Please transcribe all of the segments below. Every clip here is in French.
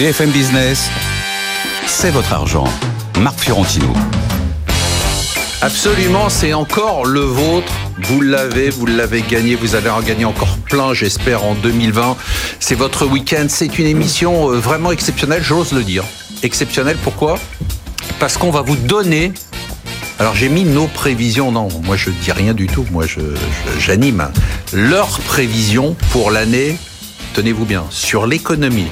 BFM Business, c'est votre argent. Marc Fiorentino. Absolument, c'est encore le vôtre. Vous l'avez, vous l'avez gagné, vous allez en gagner encore plein, j'espère, en 2020. C'est votre week-end, c'est une émission euh, vraiment exceptionnelle, j'ose le dire. Exceptionnelle, pourquoi? Parce qu'on va vous donner... Alors j'ai mis nos prévisions, non, moi je dis rien du tout, moi je, j'anime leurs prévisions pour l'année, tenez-vous bien, sur l'économie.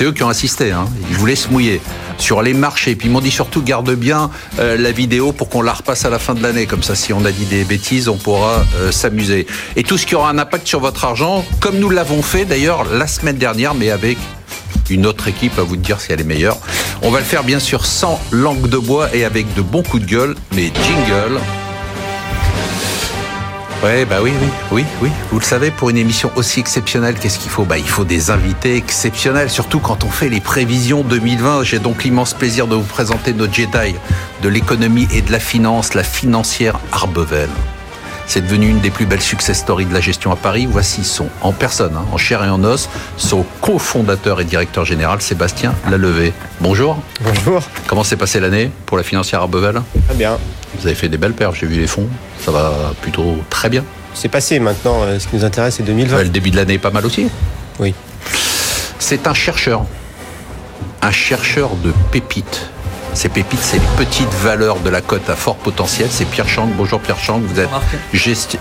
C'est eux qui ont assisté, hein. ils voulaient se mouiller sur les marchés. Puis ils m'ont dit surtout garde bien euh, la vidéo pour qu'on la repasse à la fin de l'année. Comme ça, si on a dit des bêtises, on pourra euh, s'amuser. Et tout ce qui aura un impact sur votre argent, comme nous l'avons fait d'ailleurs la semaine dernière, mais avec une autre équipe à vous dire si elle est meilleure. On va le faire bien sûr sans langue de bois et avec de bons coups de gueule, mais jingle. Ouais, bah oui, oui, oui, oui. Vous le savez, pour une émission aussi exceptionnelle, qu'est-ce qu'il faut? Bah, il faut des invités exceptionnels, surtout quand on fait les prévisions 2020. J'ai donc l'immense plaisir de vous présenter notre Jedi de l'économie et de la finance, la financière Arbevel. C'est devenu une des plus belles success stories de la gestion à Paris. Voici son, en personne, hein, en chair et en os, son cofondateur et directeur général, Sébastien Lalevé. Bonjour. Bonjour. Comment s'est passée l'année pour la financière Arbevel? Très bien. Vous avez fait des belles perfs, j'ai vu les fonds. Ça va plutôt très bien. C'est passé maintenant. Euh, ce qui nous intéresse, c'est 2020. le début de l'année est pas mal aussi. Oui. C'est un chercheur. Un chercheur de pépites ces pépites, c'est les petites valeurs de la cote à fort potentiel. C'est Pierre Chang. Bonjour Pierre Chang. Vous êtes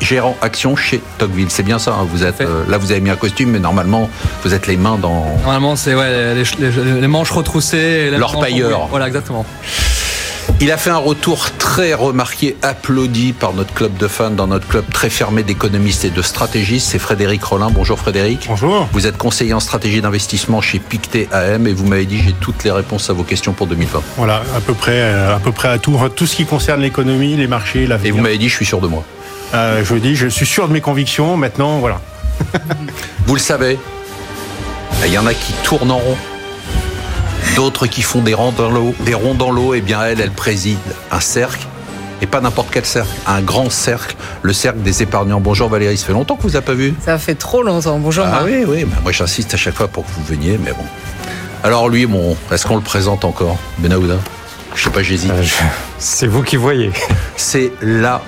gérant action chez Tocqueville. C'est bien ça. Hein. vous êtes euh, là, vous avez mis un costume, mais normalement, vous êtes les mains dans. Normalement, c'est ouais, les, manches retroussées. L'orpailleur. Voilà, exactement. Il a fait un retour très remarqué, applaudi par notre club de fans, dans notre club très fermé d'économistes et de stratégistes. C'est Frédéric Rollin. Bonjour Frédéric. Bonjour. Vous êtes conseiller en stratégie d'investissement chez Pictet AM et vous m'avez dit j'ai toutes les réponses à vos questions pour 2020. Voilà, à peu près, euh, à peu près à tout, tout ce qui concerne l'économie, les marchés, la Et vous m'avez dit je suis sûr de moi. Euh, je dis je suis sûr de mes convictions. Maintenant, voilà. vous le savez, il y en a qui tournent en rond d'autres qui font des ronds dans l'eau, des ronds dans l'eau, et eh bien elle, elle préside un cercle. Et pas n'importe quel cercle, un grand cercle, le cercle des épargnants. Bonjour Valérie, ça fait longtemps que vous n'avez pas vu? Ça fait trop longtemps, bonjour Ah oui, oui, moi j'insiste à chaque fois pour que vous veniez, mais bon. Alors lui, bon, est-ce qu'on le présente encore Benahouda Je sais pas, j'hésite. Euh, c'est vous qui voyez. C'est la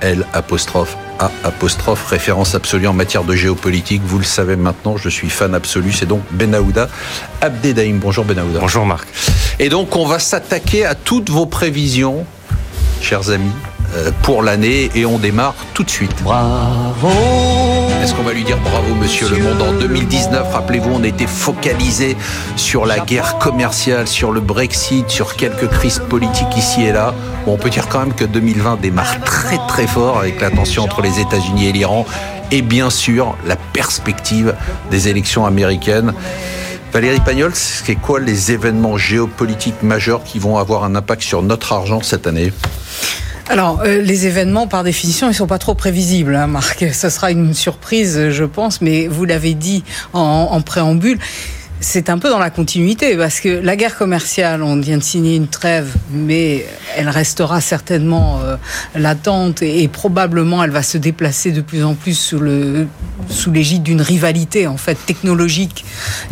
L apostrophe a apostrophe référence absolue en matière de géopolitique. Vous le savez maintenant, je suis fan absolu. C'est donc Benahouda Abdedaïm. Bonjour Benahouda. Bonjour Marc. Et donc on va s'attaquer à toutes vos prévisions, chers amis, euh, pour l'année et on démarre tout de suite. Bravo Est-ce qu'on va lui dire bravo monsieur le monde en 2019 Rappelez-vous, on était focalisé sur la guerre commerciale, sur le Brexit, sur quelques crises politiques ici et là. Bon, on peut dire quand même que 2020 démarre très très fort avec la tension entre les États-Unis et l'Iran et bien sûr la perspective des élections américaines. Valérie Pagnol, c'est quoi les événements géopolitiques majeurs qui vont avoir un impact sur notre argent cette année? Alors, euh, les événements, par définition, ils sont pas trop prévisibles, hein, Marc. Ce sera une surprise, je pense, mais vous l'avez dit en, en préambule c'est un peu dans la continuité parce que la guerre commerciale, on vient de signer une trêve, mais elle restera certainement euh, latente et, probablement elle va se déplacer de plus en plus sous l'égide d'une rivalité en fait technologique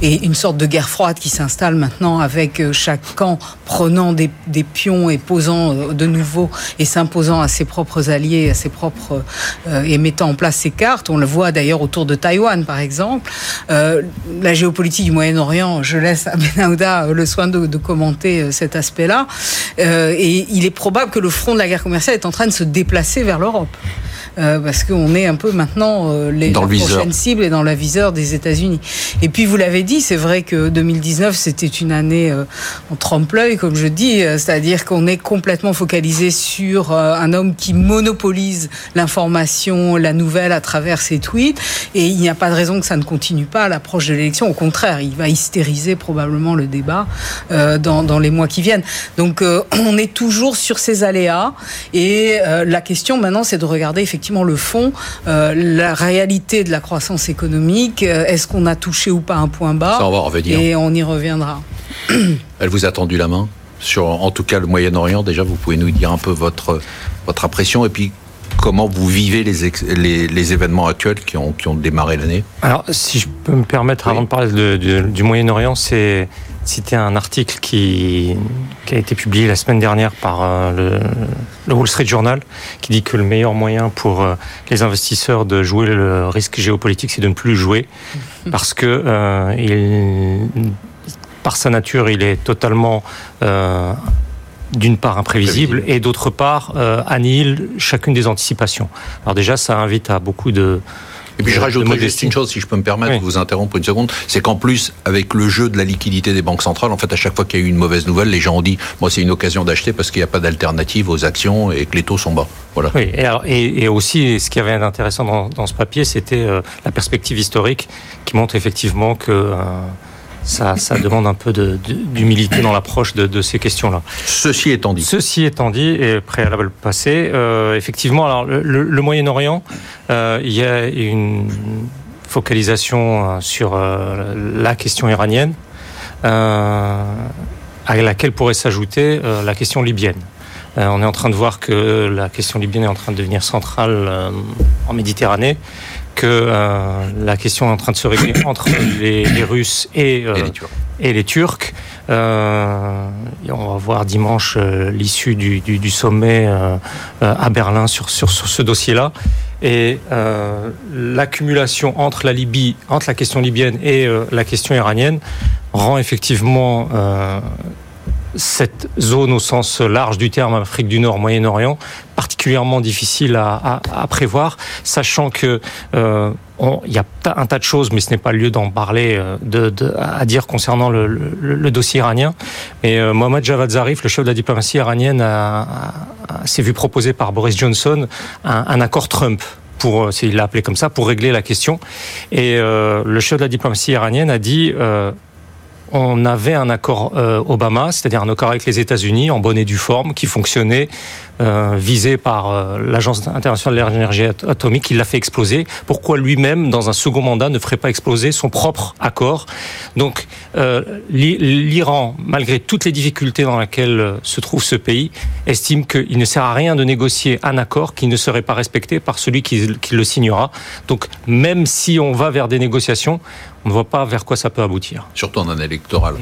et une sorte de guerre froide qui s'installe maintenant avec euh, chaque camp prenant des, pions et posant euh, de nouveau et s'imposant à ses propres alliés, à ses propres et mettant en place ses cartes. On le voit d'ailleurs autour de Taïwan par exemple. la géopolitique du Moyen orient je laisse à Benahouda le soin de, commenter euh, cet aspect-là. Euh, et il est probable que le front de la guerre commerciale est en train de se déplacer vers l'Europe. Euh, parce qu'on est un peu maintenant euh, les dans prochaines cibles et dans la viseur des États-Unis. Et puis vous l'avez dit, c'est vrai que 2019 c'était une année euh, en trompe-l'œil, comme je dis, c'est-à-dire qu'on est complètement focalisé sur un homme qui monopolise l'information, la nouvelle à travers ses tweets, et il n'y a pas de raison que ça ne continue pas à l'approche de l'élection. Au contraire, il va hystériser probablement le débat dans, dans, les mois qui viennent. Donc on est toujours sur ces aléas, et la question maintenant c'est de regarder effectivement le fond, euh, la réalité de la croissance économique. Euh, est-ce qu'on a touché ou pas un point bas on va revenir. Et on y reviendra. Elle vous a tendu la main sur, en tout cas, le Moyen-Orient. Déjà, vous pouvez nous dire un peu votre votre impression et puis comment vous vivez les, les, les, événements actuels qui ont, qui ont démarré l'année Alors, si je peux me permettre, Oui. avant de parler de- de- du Moyen-Orient, c'est citer un article qui, qui a été publié la semaine dernière par euh, le, le Wall Street Journal, qui dit que le meilleur moyen pour euh, les investisseurs de jouer le risque géopolitique, c'est de ne plus le jouer, parce que euh, il, par sa nature, il est totalement euh, d'une part imprévisible et d'autre part euh, annihile chacune des anticipations. Alors déjà, ça invite à beaucoup de Et puis je rajouterais juste une chose, si je peux me permettre Oui. de vous interrompre une seconde, c'est qu'en plus, avec le jeu de la liquidité des banques centrales, en fait, à chaque fois qu'il y a eu une mauvaise nouvelle, les gens ont dit, moi, c'est une occasion d'acheter parce qu'il n'y a pas d'alternative aux actions et que les taux sont bas. Voilà. Oui, et, alors- et- et aussi, ce qui avait d'intéressant dans, dans ce papier, c'était euh, la perspective historique qui montre effectivement que euh, ça, ça demande un peu d'humilité dans l'approche de, de ces questions-là. Ceci étant dit, Ceci étant dit, et préalable passé, euh, effectivement, alors le, Moyen-Orient, euh, il y a une focalisation euh, sur euh, la question iranienne, à laquelle pourrait s'ajouter la question libyenne. On est en train de voir que la question libyenne est en train de devenir centrale en Méditerranée, que euh, la question est en train de se régler entre les, les Russes et, euh, et les Turcs. et les Turcs. Euh, et on va voir dimanche l'issue du, du, du sommet à Berlin sur, sur, sur ce dossier-là. Et l'accumulation entre la Libye, entre la question libyenne et la question iranienne rend effectivement cette zone au sens large du terme, Afrique du Nord, Moyen-Orient, particulièrement difficile à, prévoir, sachant que euh, il y a un tas de choses, mais ce n'est pas le lieu d'en parler, euh, de, à dire concernant le, dossier iranien. Et euh, Mohammad Javad Zarif, le chef de la diplomatie iranienne, s'est vu proposer par Boris Johnson un, accord Trump. Pour, il l'a appelé comme ça, pour régler la question. Et le chef de la diplomatie iranienne a dit on avait un accord euh, Obama, c'est-à-dire un accord avec les États-Unis en bonne et due forme, qui fonctionnait, euh, visé par euh, l'Agence internationale de l'énergie at- atomique, il l'a fait exploser. Pourquoi lui-même, dans un second mandat, ne ferait pas exploser son propre accord? Donc, l'I- l'Iran, malgré toutes les difficultés dans lesquelles se trouve ce pays, estime qu'il ne sert à rien de négocier un accord qui ne serait pas respecté par celui qui, qui le signera. Donc, même si on va vers des négociations, on ne voit pas vers quoi ça peut aboutir. Surtout en année électorale.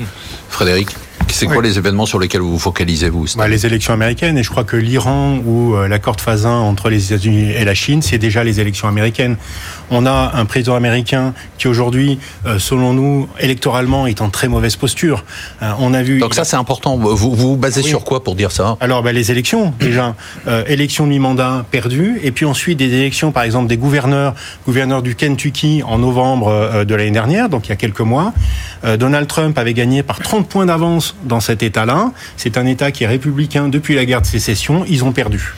Frédéric, c'est quoi Oui. les événements sur lesquels vous vous focalisez, vous Bah, les élections américaines, et je crois que l'Iran ou euh, l'accord de phase 1 entre les États-Unis et la Chine, c'est déjà les élections américaines. On a un président américain qui aujourd'hui, euh, selon nous, électoralement, est en très mauvaise posture. Euh, on a vu. Donc ça, c'est important. Vous vous vous basez Oui. sur quoi pour dire ça? Alors, bah, les élections, déjà. Euh, élection de mi-mandat perdue. Et puis ensuite, des élections, par exemple, des gouverneurs, gouverneur du Kentucky en novembre de l'année dernière, donc il y a quelques mois. Euh, Donald Trump avait gagné par 30 points d'avance dans cet État-là. C'est un État qui est républicain depuis la guerre de sécession. Ils ont perdu.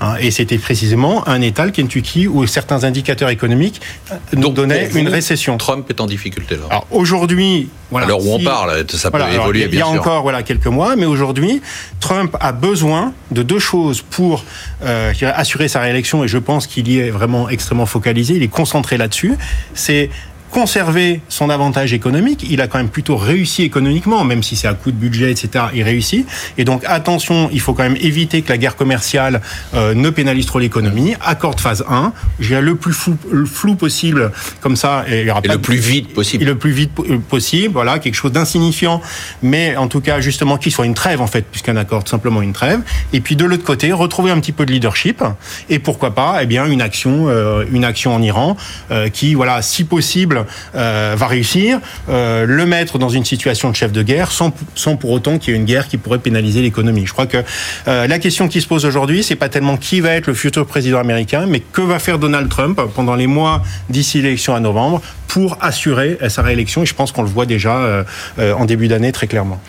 Hein, et c'était précisément un État, le Kentucky, où certains indicateurs économiques euh, nous Donc, donnaient vous, une récession. Trump est en difficulté là. Alors aujourd'hui, voilà, l'heure où on parle, ça peut voilà, alors, évoluer, il y a bien sûr. encore voilà quelques mois, mais aujourd'hui, Trump a besoin de deux choses pour euh, assurer sa réélection, et je pense qu'il y est vraiment extrêmement focalisé. Il est concentré là-dessus. C'est conserver son avantage économique. Il a quand même plutôt réussi économiquement, même si c'est à coup de budget, etc. Il réussit. Et donc attention, il faut quand même éviter que la guerre commerciale euh, ne pénalise trop l'économie. Accord de phase 1, j'ai le plus flou, le flou possible, comme ça, et il y aura Et pas le de- plus vite possible. et le plus vite euh, possible, voilà, quelque chose d'insignifiant, mais en tout cas justement qu'il soit une trêve en fait, puisqu'un accord tout simplement une trêve. Et puis de l'autre côté, retrouver un petit peu de leadership et pourquoi pas, eh bien une action, euh, une action en Iran euh, qui, voilà, si possible, euh, va réussir, euh, le mettre dans une situation de chef de guerre sans, sans pour autant qu'il y ait une guerre qui pourrait pénaliser l'économie. Je crois que euh, la question qui se pose aujourd'hui, c'est pas tellement qui va être le futur président américain, mais que va faire Donald Trump pendant les mois d'ici l'élection à novembre pour assurer sa réélection. Et je pense qu'on le voit déjà en début d'année très clairement.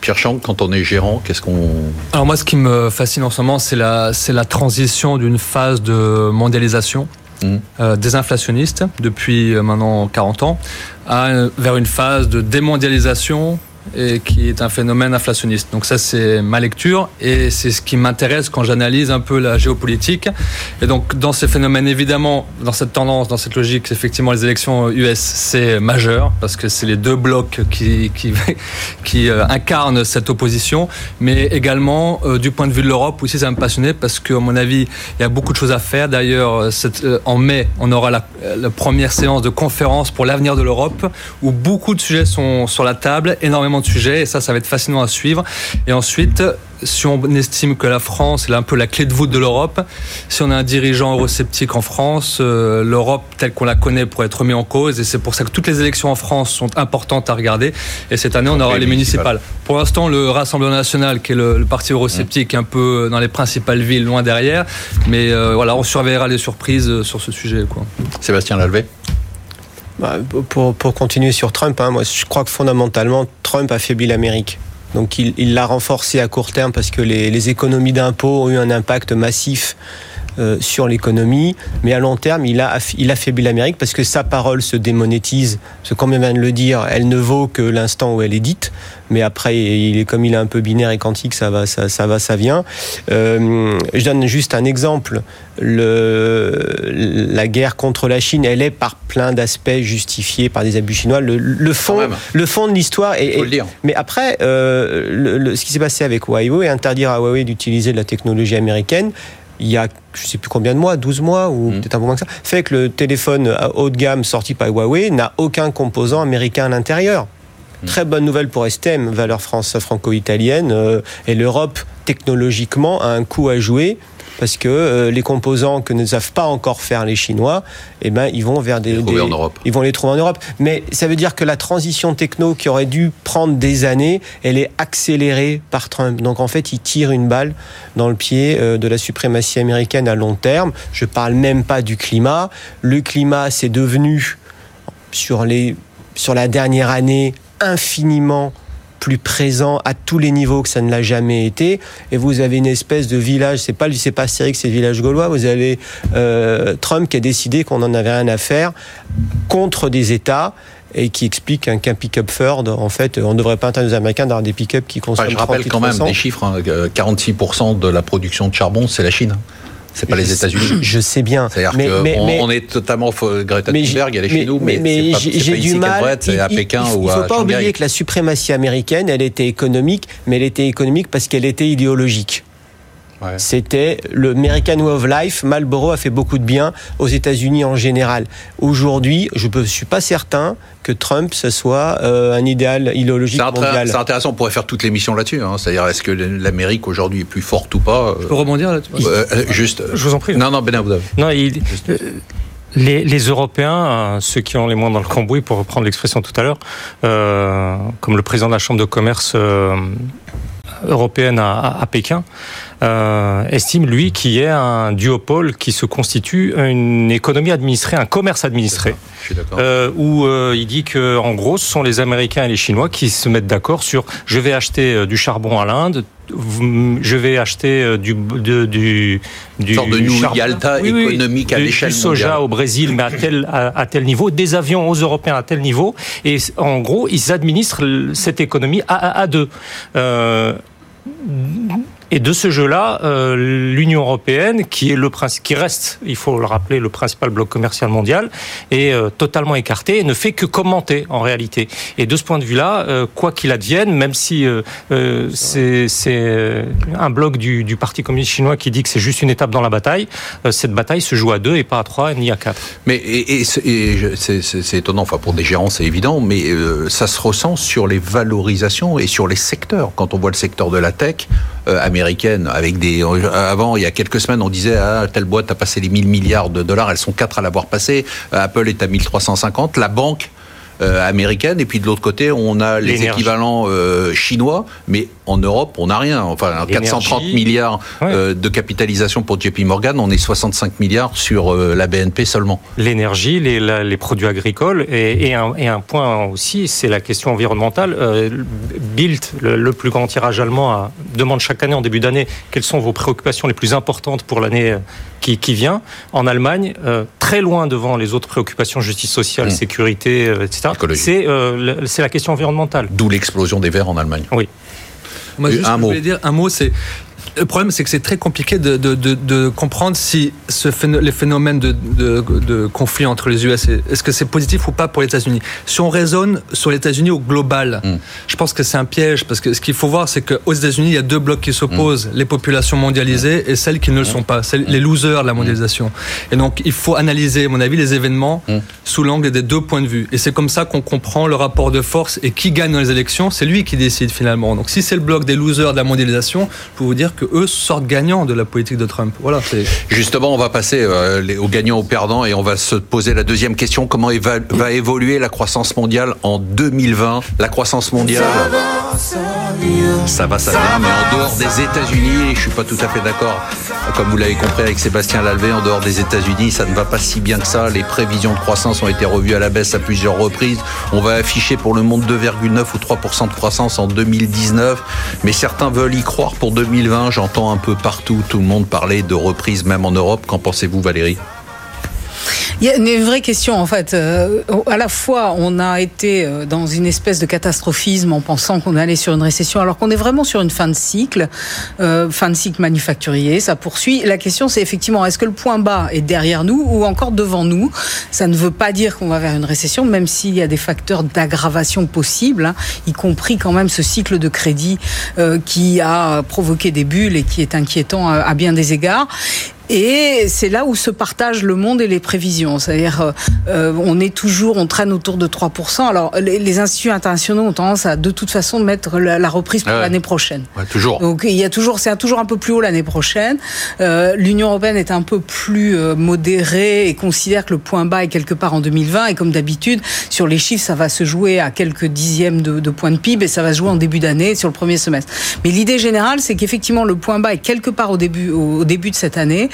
Pierre Chang, quand on est gérant, qu'est-ce qu'on Alors moi, ce qui me fascine en ce moment, c'est la, c'est la transition d'une phase de mondialisation Euh, désinflationniste depuis euh, maintenant 40 ans vers une phase de démondialisation et qui est un phénomène inflationniste. Donc ça, c'est ma lecture et c'est ce qui m'intéresse quand j'analyse un peu la géopolitique. Et donc dans ces phénomènes, évidemment, dans cette tendance, dans cette logique, effectivement, les élections US, c'est majeur parce que c'est les deux blocs qui, euh, incarnent cette opposition. Mais également, euh, du point de vue de l'Europe, aussi, ça me passionnait parce qu'à mon avis, il y a beaucoup de choses à faire. D'ailleurs, euh, en mai, on aura la, la première séance de conférence pour l'avenir de l'Europe où beaucoup de sujets sont sur la table, énormément de sujets et ça, ça va être fascinant à suivre. Et ensuite, si on estime que la France est un peu la clé de voûte de l'Europe, si on a un dirigeant eurosceptique en France, euh, l'Europe telle qu'on la connaît pourrait être remise en cause. Et c'est pour ça que toutes les élections en France sont importantes à regarder. Et cette année, on aura les municipales. Pour l'instant, le Rassemblement national, qui est le, parti eurosceptique, un peu dans les principales villes, loin derrière. Mais euh, voilà, on surveillera les surprises euh, sur ce sujet. Quoi. Sébastien Lalvé bah, pour, pour, continuer sur Trump, hein, moi je crois que fondamentalement Trump affaiblit l'Amérique. Donc il l'a renforcé à court terme parce que les, les économies d'impôts ont eu un impact massif euh, sur l'économie, mais à long terme, il a, il affaiblit l'Amérique parce que sa parole se démonétise. Parce que, comme vient de le dire, elle ne vaut que l'instant où elle est dite. Mais après, il est comme il est un peu binaire et quantique, ça va, ça, ça va, ça vient. Euh, je donne juste un exemple. Le, la guerre contre la Chine, elle est par plein d'aspects justifiée par des abus chinois. Le, le fond, le fond de l'histoire est. mais après, euh, le, ce qui s'est passé avec Huawei, interdire à Huawei d'utiliser de la technologie américaine, il y a je sais plus combien de mois, 12 mois ou mmh. peut-être un peu moins que ça, fait que le téléphone haut de gamme sorti par Huawei n'a aucun composant américain à l'intérieur. Mmh. Très bonne nouvelle pour STM, valeur France franco-italienne, euh, et l'Europe technologiquement a un coup à jouer parce que euh, les composants que ne savent pas encore faire les Chinois, eh ben ils vont vers des, les en Europe. ils vont les trouver en Europe. Mais ça veut dire que la transition techno qui aurait dû prendre des années, elle est accélérée par Trump. Donc en fait, il tire une balle dans le pied euh, de la suprématie américaine à long terme. Je parle même pas du climat. Le climat, c'est devenu sur les sur la dernière année infiniment plus présent à tous les niveaux que ça ne l'a jamais été. Et vous avez une espèce de village, c'est pas c'est pas Astérix, c'est le village gaulois. Vous avez euh, Trump qui a décidé qu'on en avait rien à faire contre des États et qui explique qu'un pick-up Ford, en fait, on ne devrait pas interdire aux Américains d'avoir des pick-up qui consomment. je rappelle quand même des chiffres, 46% hein, de la production de charbon, c'est la Chine. C'est pas les États-unis. Je sais bien. C'est-à-dire qu'on on est totalement Greta Thunberg, elle est chez nous, mais, mais j'ai du mal. C'est à Pékin il, ou à Il faut pas oublier que la suprématie américaine, elle était économique, mais elle était économique parce qu'elle était idéologique. C'était le American Way of Life. Marlboro a fait beaucoup de bien aux États-Unis en général. Aujourd'hui, je ne suis pas certain que Trump, ce soit euh, un idéal idéologique mondial. C'est intéressant, on pourrait faire toute l'émission là-dessus. Hein. C'est-à-dire, est-ce que l'Amérique aujourd'hui est plus forte ou pas Je peux rebondir là-dessus? Euh, euh, Juste. Je vous en prie. Non, non, Benin, vous avez. Non, il, les, les, Européens, ceux qui ont les moins dans le cambouis, pour reprendre l'expression tout à l'heure, euh, comme le président de la Chambre de commerce euh, européenne à, à Pékin, euh, estime, lui, qu'il y a un duopole qui se constitue une économie administrée, un commerce administré. Euh, où euh, il dit que, en gros, ce sont les Américains et les Chinois qui se mettent d'accord sur je vais acheter euh, du charbon à l'Inde, je vais acheter du du du, du sorte de New Yalta économique à l'échelle du soja au Brésil mais à tel à, tel niveau des avions aux Européens à tel niveau. Et en gros ils administrent cette économie à à, deux. Euh, đánh et de ce jeu-là, euh, l'Union européenne, qui est le qui reste, il faut le rappeler, le principal bloc commercial mondial, est euh, totalement écarté et ne fait que commenter en réalité. Et de ce point de vue-là, euh, quoi qu'il advienne, même si c'est un bloc du, du, Parti communiste chinois qui dit que c'est juste une étape dans la bataille, cette bataille se joue à deux et pas à trois ni à quatre. Mais et, et c'est étonnant, enfin pour des gérants c'est évident, mais ça se ressent sur les valorisations et sur les secteurs. Quand on voit le secteur de la tech américaines avec des avant il y a quelques semaines on disait ah, telle boîte a passé les 1000 milliards de dollars elles sont quatre à l'avoir passé. Apple est à 1350 la banque euh, américaine. Et puis de l'autre côté, on a les équivalents euh, chinois, mais en Europe, on n'a rien. Enfin, 430 milliards euh, de capitalisation pour JP Morgan, on est 65 milliards sur la BNP seulement. L'énergie, les, les, produits agricoles, et, et, un, et, un, point aussi, c'est la question environnementale. Bild, le, le, plus grand tirage allemand, demande chaque année en début d'année quelles sont vos préoccupations les plus importantes pour l'année qui, qui vient. En Allemagne, euh, très loin devant les autres préoccupations, justice sociale, Mmh. sécurité, euh, etc. C'est euh, c'est la question environnementale. D'où l'explosion des verts en Allemagne. Oui. Moi, juste, un je mot. voulais dire un mot, c'est. Le problème, c'est que c'est très compliqué de, de, de, de comprendre si ce phéno- les phénomènes de, conflit entre les US, est-ce que c'est positif ou pas pour les États-Unis? Si on raisonne sur les États-Unis au global, Mm. je pense que c'est un piège, parce que ce qu'il faut voir, c'est qu'aux États-Unis, il y a deux blocs qui s'opposent Mm. les populations mondialisées et celles qui ne le sont pas, celles- les losers de la mondialisation. Et donc, il faut analyser, à mon avis, les événements sous l'angle des deux points de vue. Et c'est comme ça qu'on comprend le rapport de force et qui gagne dans les élections, c'est lui qui décide finalement. Donc si c'est le bloc des losers de la mondialisation, je peux vous dire que eux sortent gagnants de la politique de Trump. Voilà, c'est Justement, on va passer euh, aux gagnants, aux perdants, et on va se poser la deuxième question comment éva- va évoluer la croissance mondiale en 2020 La croissance mondiale, ça va, ça vient, mais en dehors des États-Unis, je suis pas tout à fait d'accord, comme vous l'avez compris avec Sébastien Lalvé, en dehors des États-Unis, ça ne va pas si bien que ça. Les prévisions de croissance ont été revues à la baisse à plusieurs reprises. On va afficher pour le monde 2,9 ou 3% de croissance en 2019, mais certains veulent y croire pour 2020. J'entends un peu partout tout le monde parler de reprise, même en Europe. Qu'en pensez-vous, Valérie? Il y a une vraie question en fait. Euh, à la fois, on a été euh, dans une espèce de catastrophisme en pensant qu'on allait sur une récession, alors qu'on est vraiment sur une fin de cycle, euh, fin de cycle manufacturier. Ça poursuit. La question, c'est effectivement, est-ce que le point bas est derrière nous ou encore devant nous? Ça ne veut pas dire qu'on va vers une récession, même s'il y a des facteurs d'aggravation possibles, hein, y compris quand même ce cycle de crédit euh, qui a provoqué des bulles et qui est inquiétant à, à bien des égards. Et c'est là où se partagent le monde et les prévisions. C'est-à-dire, euh, euh, on est toujours, on traîne autour de 3%. Alors, les, les instituts internationaux ont tendance à, de toute façon, mettre la, la reprise pour Ah ouais. l'année prochaine. Ouais, Toujours. Donc il y a toujours, c'est toujours un peu plus haut l'année prochaine. Euh, L'Union européenne est un peu plus euh, modérée et considère que le point bas est quelque part en 2020. Et comme d'habitude, sur les chiffres, ça va se jouer à quelques dixièmes de, de points de PIB et ça va se jouer en début d'année sur le premier semestre. Mais l'idée générale, c'est qu'effectivement le point bas est quelque part au début, au, au début de cette année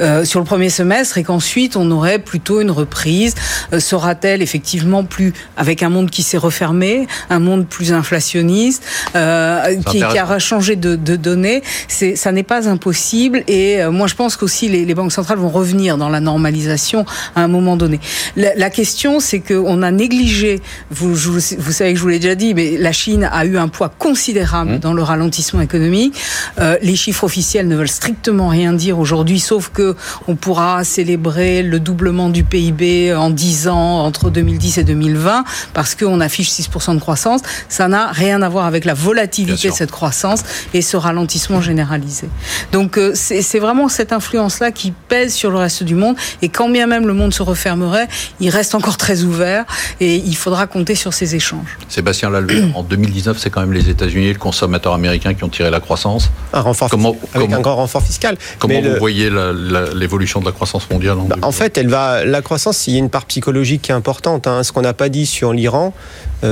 euh, sur le premier semestre et qu'ensuite on aurait plutôt une reprise. Euh, Sera-t-elle effectivement plus avec un monde qui s'est refermé, un monde plus inflationniste, euh, qui, qui a changé de, de données? Ça n'est pas impossible et euh, moi je pense qu'aussi les, les banques centrales vont revenir dans la normalisation à un moment donné. La, la question c'est qu'on a négligé. Vous, je vous, vous savez que je vous l'ai déjà dit, mais la Chine a eu un poids considérable dans le ralentissement économique. Les chiffres officiels ne veulent strictement rien dire aujourd'hui, sauf que on pourra célébrer le doublement du PIB en 10 ans entre 2010 et 2020 parce qu'on affiche 6% de croissance. Ça n'a rien à voir avec la volatilité de cette croissance et ce ralentissement généralisé. Donc euh, c'est vraiment cette influence-là qui pèse sur le reste du monde et quand bien même le monde se refermerait, il reste encore très ouvert et il faudra compter sur ces échanges. Sébastien Lalvé, en 2019, c'est quand même les États-Unis et le consommateur américain qui ont tiré la croissance. Un renfort Comment- avec comment- un grand renfort fiscal. Comment Mais vous le- voyez l'évolution de la croissance mondiale en, Bah, en fait, elle va. La croissance, il y a une part psychologique qui est importante. hein. Ce qu'on n'a pas dit sur l'Iran,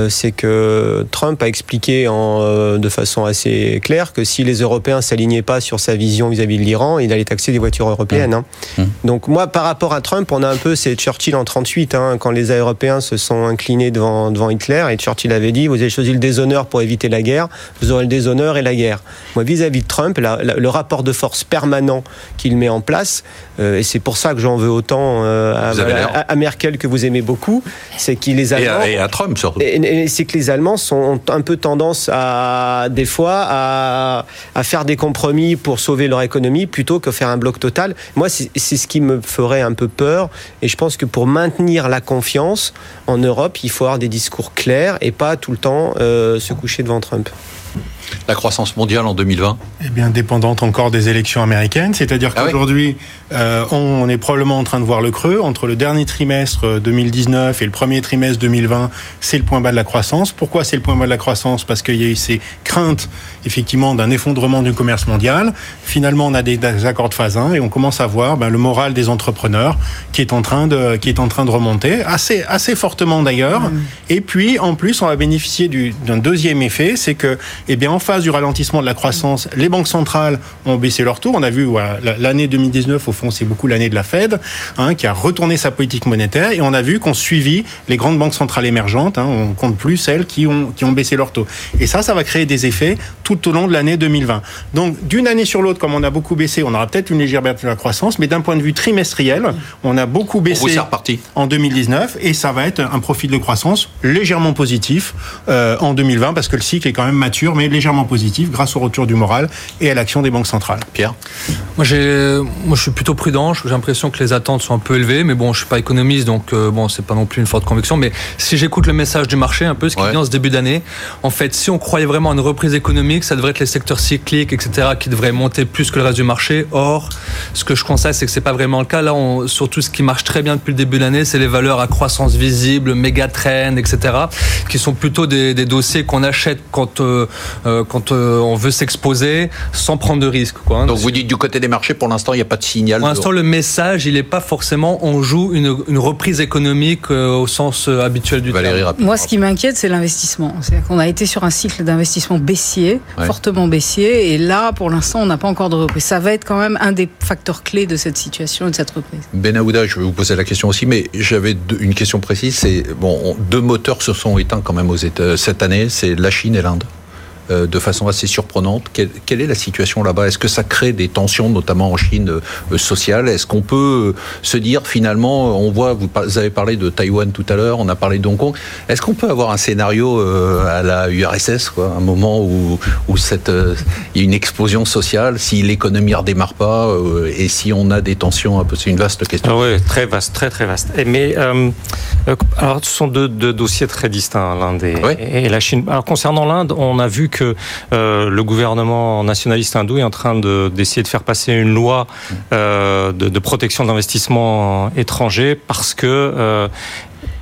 c'est que Trump a expliqué en, euh, de façon assez claire que si les Européens s'alignaient pas sur sa vision vis-à-vis de l'Iran, il allait taxer les voitures européennes. hein. Mmh. Donc moi, par rapport à Trump, on a un peu c'est Churchill en 38, hein, quand les Européens se sont inclinés devant, devant Hitler et Churchill avait dit vous avez choisi le déshonneur pour éviter la guerre, vous aurez le déshonneur et la guerre. Moi, vis-à-vis de Trump, la- la- le rapport de force permanent qu'il met en place, euh, et c'est pour ça que j'en veux autant euh, à, Merkel que vous aimez beaucoup, c'est qu'il les et, à, et à Trump surtout. Et c'est que les Allemands ont un peu tendance à, des fois, à, faire des compromis pour sauver leur économie plutôt que faire un bloc total. Moi, c'est c'est ce qui me ferait un peu peur. Et je pense que pour maintenir la confiance en Europe, il faut avoir des discours clairs et pas tout le temps euh, se coucher devant Trump. La croissance mondiale en 2020 Eh bien, dépendante encore des élections américaines. C'est-à-dire Ah oui. qu'aujourd'hui, euh, on est probablement en train de voir le creux. Entre le dernier trimestre euh, 2019 et le premier trimestre 2020, c'est le point bas de la croissance. Pourquoi c'est le point bas de la croissance? Parce qu'il y a eu ces craintes, effectivement, d'un effondrement du commerce mondial. Finalement, on a des, des accords de phase 1 et on commence à voir ben, le moral des entrepreneurs qui est en train de, qui est en train de remonter, assez, assez fortement d'ailleurs. Et puis, en plus, on va bénéficier du- d'un deuxième effet, c'est que, eh bien, en en face du ralentissement de la croissance, les banques centrales ont baissé leur taux. On a vu voilà, l'année 2019, au fond, c'est beaucoup l'année de la Fed, hein, qui a retourné sa politique monétaire. Et on a vu qu'on suivit les grandes banques centrales émergentes. Hein, on compte plus celles qui ont, qui ont baissé leur taux. Et ça, ça va créer des effets tout au long de l'année 2020. Donc, d'une année sur l'autre, comme on a beaucoup baissé, on aura peut-être une légère baisse de la croissance, mais d'un point de vue trimestriel, on a beaucoup baissé en 2019 et ça va être un profil de croissance légèrement positif euh, en 2020 parce que le cycle est quand même mature, mais légèrement positif grâce au retour du moral et à l'action des banques centrales. Pierre Moi, j'ai, moi je suis plutôt prudent. J'ai l'impression que les attentes sont un peu élevées, mais bon, je suis pas économiste, donc euh, bon, c'est pas non plus une forte conviction. Mais si j'écoute le message du marché, un peu ce qui vient en ce début d'année, en fait, si on croyait vraiment à une reprise économique, ça devrait être les secteurs cycliques, etc., qui devraient monter plus que le reste du marché. Or, ce que je constate, c'est que c'est pas vraiment le cas. Là, on, surtout ce qui marche très bien depuis le début de l'année, c'est les valeurs à croissance visible, méga trend, etc., qui sont plutôt des, des dossiers qu'on achète quand euh, euh, quand euh, on veut s'exposer sans prendre de risques. Quoi, hein. Donc vous dites du côté des marchés, pour l'instant, il n'y a pas de signal. Pour l'instant, le message, il n'est pas forcément on joue une, une reprise économique au sens habituel du Valérie, terme. Moi, ce qui m'inquiète, c'est l'investissement. C'est-à-dire qu'on a été sur un cycle d'investissement baissier, fortement baissier, et là, pour l'instant, on n'a pas encore de reprise. Ça va être quand même un des facteurs clés de cette situation et de cette reprise. Ben Aouda, je vais vous poser la question aussi, mais j'avais une question précise. C'est bon, deux moteurs se sont éteints quand même aux États cette année, c'est la Chine et l'Inde. Euh, de façon assez surprenante. Quelle, est la situation là-bas? Est-ce que ça crée des tensions, notamment en Chine euh, sociale Est-ce qu'on peut euh, se dire finalement, on voit, vous avez parlé de Taïwan tout à l'heure, on a parlé de Hong Kong. Est-ce qu'on peut avoir un scénario à la URSS, quoi, un moment où, où cette, il y a une explosion sociale, si l'économie redémarre pas et si on a des tensions un peu? C'est une vaste question. Ah oui, très vaste, très très vaste. Mais alors, ce sont deux, dossiers très distincts, l'Inde et, et, la Chine. Alors concernant l'Inde, on a vu que que euh, le gouvernement nationaliste hindou est en train d'essayer de, faire passer une loi euh, de, protection de l'investissement étranger parce que euh,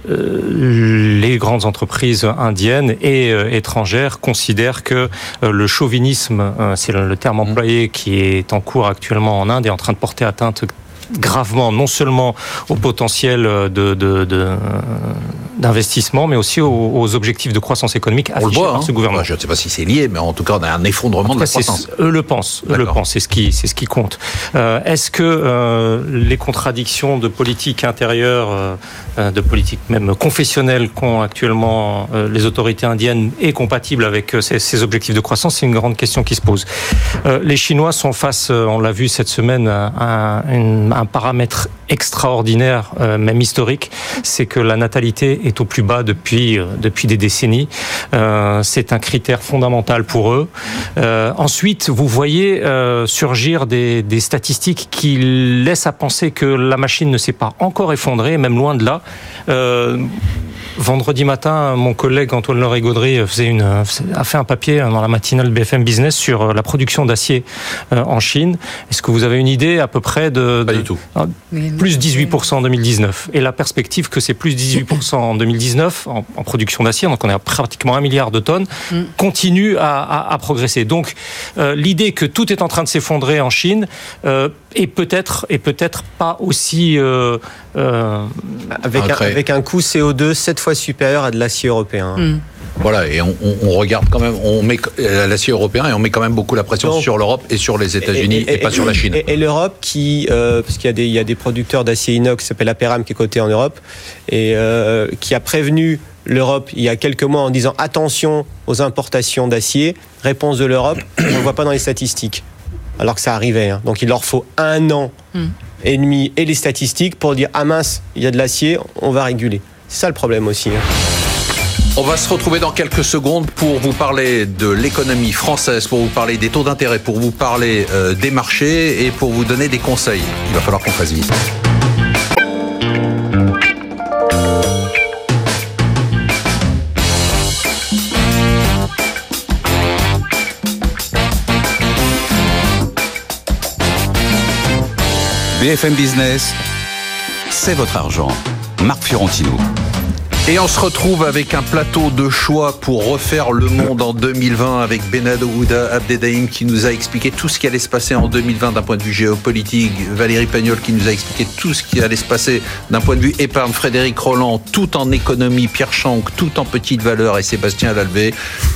les grandes entreprises indiennes et étrangères considèrent que le chauvinisme, c'est le, terme employé qui est en cours actuellement en Inde, est en train de porter atteinte gravement non seulement au potentiel de, d'investissement, mais aussi aux, objectifs de croissance économique affichés par hein. ce gouvernement. Je ne sais pas si c'est lié, mais en tout cas, on a un effondrement de la croissance. Eux le pensent, eux le pensent, c'est ce qui, c'est ce qui compte. Euh, est-ce que euh, les contradictions de politique intérieure, euh, de politique même confessionnelle qu'ont actuellement les autorités indiennes est compatible avec ces, ces objectifs de croissance C'est une grande question qui se pose. les Chinois sont face, on l'a vu cette semaine, à un, un paramètre extraordinaire, même historique, c'est que la natalité est au plus bas depuis, euh, depuis des décennies. Euh, c'est un critère fondamental pour eux. Euh, ensuite, vous voyez surgir des, statistiques qui laissent à penser que la machine ne s'est pas encore effondrée, même loin de là. Vendredi matin, mon collègue Antoine Lauré Gaudry a fait un papier dans la matinale BFM Business sur la production d'acier en Chine. Est-ce que vous avez une idée à peu près de... tout. Ah, plus 18% en 2019. Et la perspective que c'est plus 18% en 2019 en, production d'acier, donc on est à pratiquement un milliard de tonnes, mm. continue à, progresser. Donc euh, l'idée que tout est en train de s'effondrer en Chine euh, est peut-être et peut-être pas aussi euh, avec, un, avec un coût CO2 sept fois supérieur à de l'acier européen. Mm. Voilà, et on, regarde quand même, on met l'acier européen et on met quand même beaucoup la pression sur l'Europe et sur les États-Unis et, pas sur la Chine. Et, l'Europe qui, parce qu'il y a des, il y a des producteurs d'acier inox qui s'appelle Aperam qui est coté en Europe et qui a prévenu l'Europe il y a quelques mois en disant attention aux importations d'acier. Réponse de l'Europe, on ne le voit pas dans les statistiques. Alors que ça arrivait. Hein. Donc il leur faut un an hmm. et demi et les statistiques pour dire ah mince, il y a de l'acier, on va réguler. C'est ça le problème aussi. Hein. On va se retrouver dans quelques secondes pour vous parler de l'économie française, pour vous parler des taux d'intérêt, pour vous parler euh, des marchés et pour vous donner des conseils. Il va falloir qu'on fasse vite. BFM Business, c'est votre argent. Marc Fiorentino. Et on se retrouve avec un plateau de choix pour refaire le monde en 2020 avec Benadouda Abdedaïm qui nous a expliqué tout ce qui allait se passer en 2020 d'un point de vue géopolitique, Valérie Pagnol qui nous a expliqué tout ce qui allait se passer d'un point de vue épargne, Frédéric Roland, tout en économie, Pierre Chanck, tout en petite valeur et Sébastien Lalvé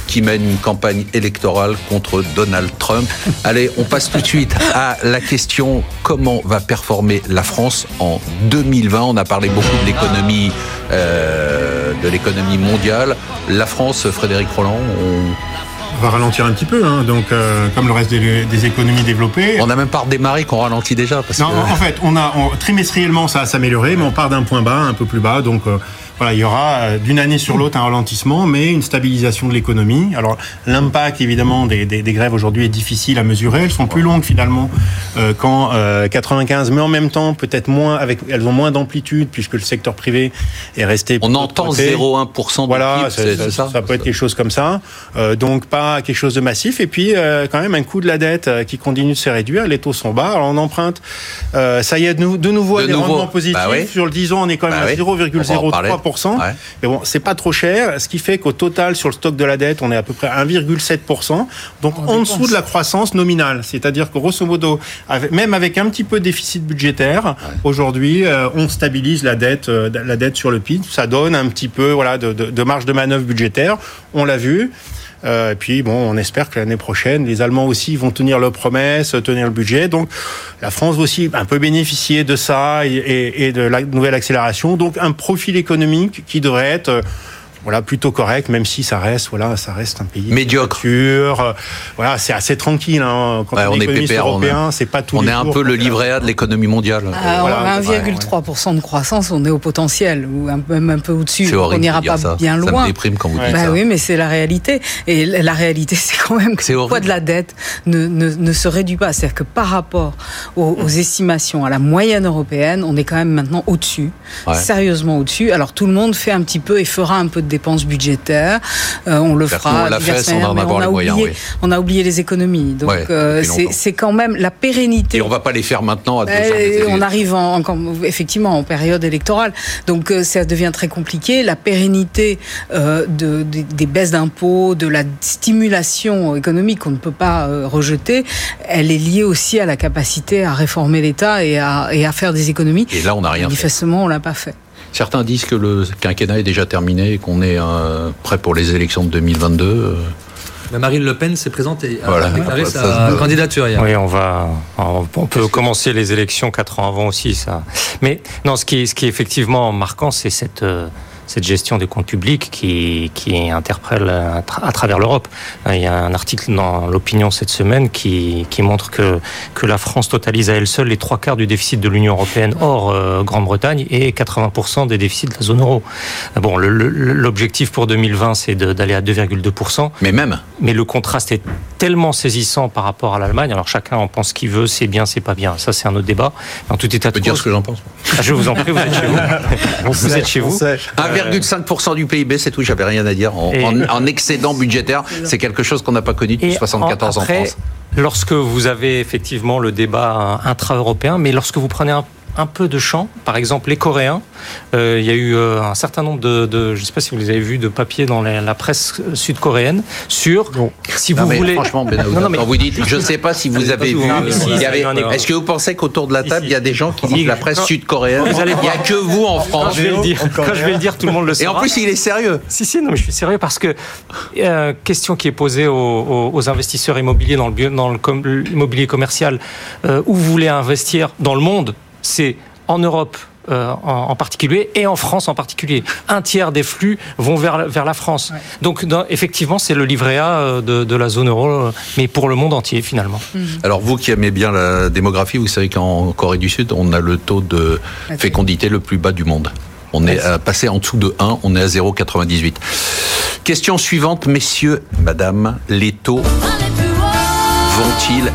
qui mène une campagne électorale contre Donald Trump. Allez, on passe tout de suite à la question comment va performer la France en 2020. On a parlé beaucoup de l'économie. Euh, de l'économie mondiale. La France, Frédéric Roland, on... va ralentir un petit peu, hein. donc euh, comme le reste des, économies développées. On n'a même pas redémarré qu'on ralentit déjà. Parce non, en fait, on a trimestriellement ça a s'améliorer, mais on part d'un point bas, un peu plus bas, donc. Voilà, il y aura euh, d'une année sur l'autre un ralentissement, mais une stabilisation de l'économie. Alors l'impact évidemment des, des, des grèves aujourd'hui est difficile à mesurer. Elles sont plus longues finalement euh, qu'en euh, 95, mais en même temps peut-être moins avec, elles ont moins d'amplitude puisque le secteur privé est resté. On entend 0,1% Voilà, ça, ça, ça, peut être quelque chose comme ça. Euh, donc pas quelque chose de massif. Et puis euh, quand même un coût de la dette qui continue de se réduire. Les taux sont bas. Alors on emprunte. ça y est de, de nouveau de des nouveau. rendements positifs. Bah oui. Sur le 10 ans, on est quand même bah à 0,03%. Ouais. Mais bon, c'est pas trop cher, ce qui fait qu'au total, sur le stock de la dette, on est à peu près à 1,7%, donc en, en dessous de la croissance nominale. C'est-à-dire que grosso modo, avec, même avec un petit peu de déficit budgétaire, ouais. aujourd'hui, euh, on stabilise la dette, euh, la dette sur le PIB. Ça donne un petit peu voilà, de, de, de marge de manœuvre budgétaire. On l'a vu. Euh, et puis bon, on espère que l'année prochaine, les Allemands aussi vont tenir leurs promesses, tenir le budget. Donc la France aussi un peu bénéficier de ça et, et, et de la nouvelle accélération. Donc un profil économique qui devrait être voilà plutôt correct même si ça reste voilà ça reste un pays médiocre. euh, voilà c'est assez tranquille hein. quand ouais, on, est pépère européen c'est pas tout on est un peu le livret A de l'économie mondiale. Ah, voilà, 1,3% ouais. de croissance on est au potentiel ou un peu, même un peu au-dessus on n'ira pas ça. bien loin ça me déprime quand vous dites bah ça. oui mais c'est la réalité. Et la réalité c'est quand même que le poids de la dette ne, ne, ne se réduit pas? C'est-à-dire que par rapport aux, aux, estimations à la moyenne européenne on est quand même maintenant au-dessus ouais. sérieusement au-dessus. Alors tout le monde fait un petit peu et fera un peu de dépenses budgétaires. Euh, on le fera. On l'a fait sans en avoir on les oublié, moyens. Oui. On a oublié les économies. Donc ouais, euh, c'est quand même la pérennité. Et on va pas les faire maintenant. À euh, on arrive en, en, effectivement en période électorale. Donc euh, ça devient très compliqué. La pérennité de, de, des baisses d'impôts, de la stimulation économique qu'on ne peut pas rejeter, elle est liée aussi à la capacité à réformer l'État et à, et à faire des économies. Et là, on n'a rien Manifestement, fait. on l'a pas fait. Certains disent que le quinquennat est déjà terminé et qu'on est euh, prêt pour les élections de 2022. Mais Marine Le Pen s'est présentée, voilà. a déclaré sa candidature hier. Oui, on va, on peut commencer les élections quatre ans avant aussi, ça. Mais non, ce qui est, ce qui est effectivement marquant, c'est cette euh, cette gestion des comptes publics qui, qui interpelle à, tra à travers l'Europe. Il y a un article dans l'opinion cette semaine qui, qui montre que, que la France totalise à elle seule les trois quarts du déficit de l'Union européenne hors euh, Grande-Bretagne et 80% des déficits de la zone euro. Bon, l'objectif pour 2020, c'est d'aller à 2,2%. Mais même. Mais le contraste est tellement saisissant par rapport à l'Allemagne. Alors chacun en pense ce qu'il veut, c'est bien, c'est pas bien. Ça, c'est un autre débat. En tout état de cause. dire ce que j'en pense. Ah, je vous en prie, vous êtes chez vous. vous sait, êtes chez vous. 1,5% du PIB, c'est tout, j'avais rien à dire. En, et... en, en excédent budgétaire, c'est quelque chose qu'on n'a pas connu depuis 74 en, après, en France. Lorsque vous avez effectivement le débat intra-européen, mais lorsque vous prenez un un peu de champ. Par exemple, les Coréens, euh, il y a eu euh, un certain nombre de, de, je ne sais pas si vous les avez vus, de papiers dans la, la presse sud-coréenne sur si non, vous voulez. Franchement, ben, non, mais... quand vous dites, je ne sais pas si vous avez vu. Est-ce que vous pensez qu'autour de la table, il y a des gens qui disent la presse sud-coréenne Il n'y a que vous en France. Quand je, vais le dire, quand je vais le dire, tout le monde le sait. Et en plus, il est sérieux. Si, si, non, mais je suis sérieux parce que euh, question qui est posée aux, investisseurs immobiliers dans le, dans l'immobilier commercial, euh, où vous voulez investir dans le monde, c'est en Europe euh, en, en, particulier et en France en particulier. Un tiers des flux vont vers, vers la France. Ouais. Donc dans, effectivement, c'est le livret A euh, de, de, la zone euro, euh, mais pour le monde entier finalement. Mmh. Alors vous qui aimez bien la démographie, vous savez qu'en Corée du Sud, on a le taux de fécondité le plus bas du monde. On est euh, passé en dessous de 1, on est à 0,98. Question suivante, messieurs, madame, les taux vont-ils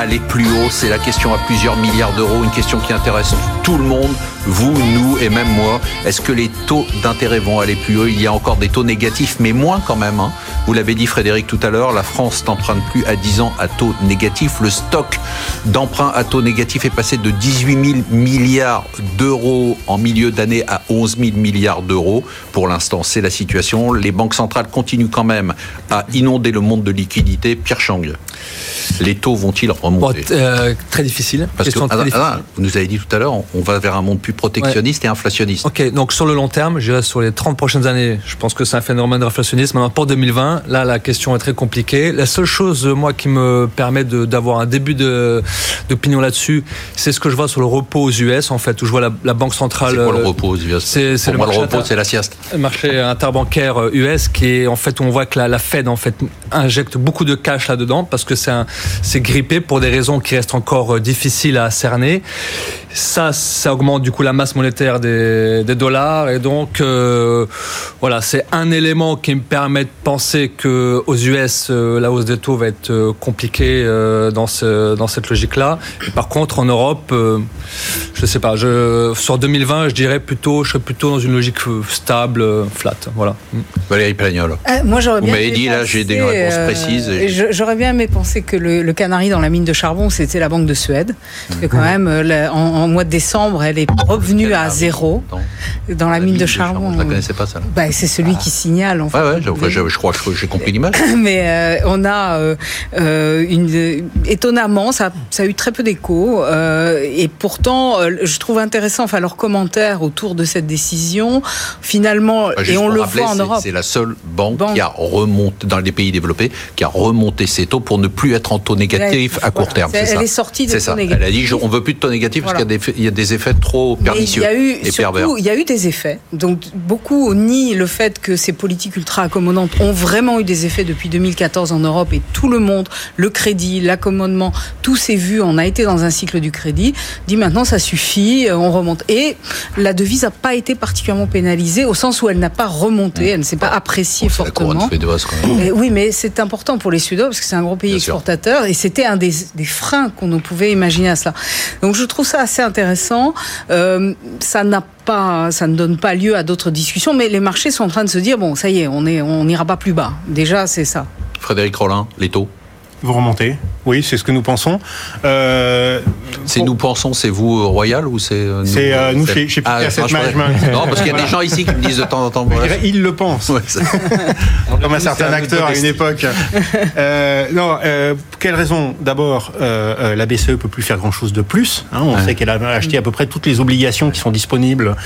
aller plus haut C'est la question à plusieurs milliards d'euros, une question qui intéresse tout le monde, vous, nous et même moi. Est-ce que les taux d'intérêt vont aller plus haut? Il y a encore des taux négatifs, mais moins quand même. Hein. Vous l'avez dit Frédéric tout à l'heure, la France n'emprunte plus à 10 ans à taux négatif. Le stock d'emprunts à taux négatif est passé de 18 000 milliards d'euros en milieu d'année à 11 000 milliards d'euros. Pour l'instant, c'est la situation. Les banques centrales continuent quand même à inonder le monde de liquidités. Pierre Chang, les taux vont-ils remonter euh, Très difficile. Parce que, ah, vous nous avez dit tout à l'heure, on va vers un monde plus protectionniste et inflationniste. Ok, donc sur le long terme, je dirais sur les 30 prochaines années, je pense que c'est un phénomène inflationniste. Maintenant, pour 2020, là, la question est très compliquée. La seule chose, moi, qui me permet d'avoir un début d'opinion là-dessus, c'est ce que je vois sur le repos aux US, en fait, où je vois la, Banque centrale. C'est quoi le repos aux US C'est le, moi, le repos, c'est la sieste. Le marché interbancaire US, euh, qui est, en fait, où on voit que la, la Fed, en fait, injecte beaucoup de cash là-dedans, parce que c'est un c'est grippé pour des raisons qui restent encore euh, difficiles à cerner. Ça, ça augmente du coup la masse monétaire des, dollars et donc euh, voilà, c'est un élément qui me permet de penser que aux US euh, la hausse des taux va être compliquée dans ce, dans cette logique-là. Par contre, en Europe, je sais pas, je, sur 2020, je dirais plutôt, je serais plutôt dans une logique stable, flat, voilà. Valérie Plagnol. moi, j'aurais bien. Vous m'avez dit là, j'ai des réponses précises. J'aurais bien aimé penser que le, le canari dans la mine de charbon, c'était la Banque de Suède. Et quand même, euh, en, mois de décembre, elle est revenue à zéro dans la, mine, de, charbon. Je ne connaissais pas ça. Bah, c'est celui qui signale. En fait, ouais, je, crois que j'ai compris l'image. Mais euh, on a euh, une, étonnamment, ça, ça, a eu très peu d'écho. et pourtant, je trouve intéressant, enfin, leurs commentaires autour de cette décision. Finalement, bah, et on le voit en Europe. C'est la seule banque, qui a remonté dans les pays développés, qui a remonté ses taux pour ne plus être en taux négatif à court terme. elle est sortie de taux négatif. Elle a dit on veut plus de taux négatif parce qu'il y, a des effets trop pernicieux il y a eu, et pervers. Il y a eu des effets. Donc beaucoup nient le fait que ces politiques ultra accommodantes ont vraiment eu des effets depuis 2014 en Europe et tout le monde, le crédit, l'accommodement, tout s'est vu. On a été dans un cycle du crédit. Dit maintenant ça suffit, euh, on remonte. Et la devise n'a pas été particulièrement pénalisée au sens où elle n'a pas remonté, elle ne s'est pas appréciée fortement. oui, mais c'est important pour les Suédois parce que c'est un gros pays exportateur et c'était un des, freins qu'on pouvait imaginer à cela. Donc je trouve ça assez intéressant. Euh, ça n'a pas, ça ne donne pas lieu à d'autres discussions, mais les marchés sont en train de se dire bon, ça y est, on est, on n'ira pas plus bas. Déjà, c'est ça. Frédéric Rollin, les taux. Vous remontez Oui, c'est ce que nous pensons. Euh, c'est nous pensons, c'est vous euh, Royal ou c'est euh, nous C'est nous chez, chez ah, Management. Non, parce qu'il y a des gens ici qui me disent de temps en temps. Ils le pensent. Comme un certain acteur à une époque. non, quelle raison? D'abord, la BCE peut plus faire grand chose de plus. Hein. on sait qu'elle a acheté à peu près toutes les obligations qui sont disponibles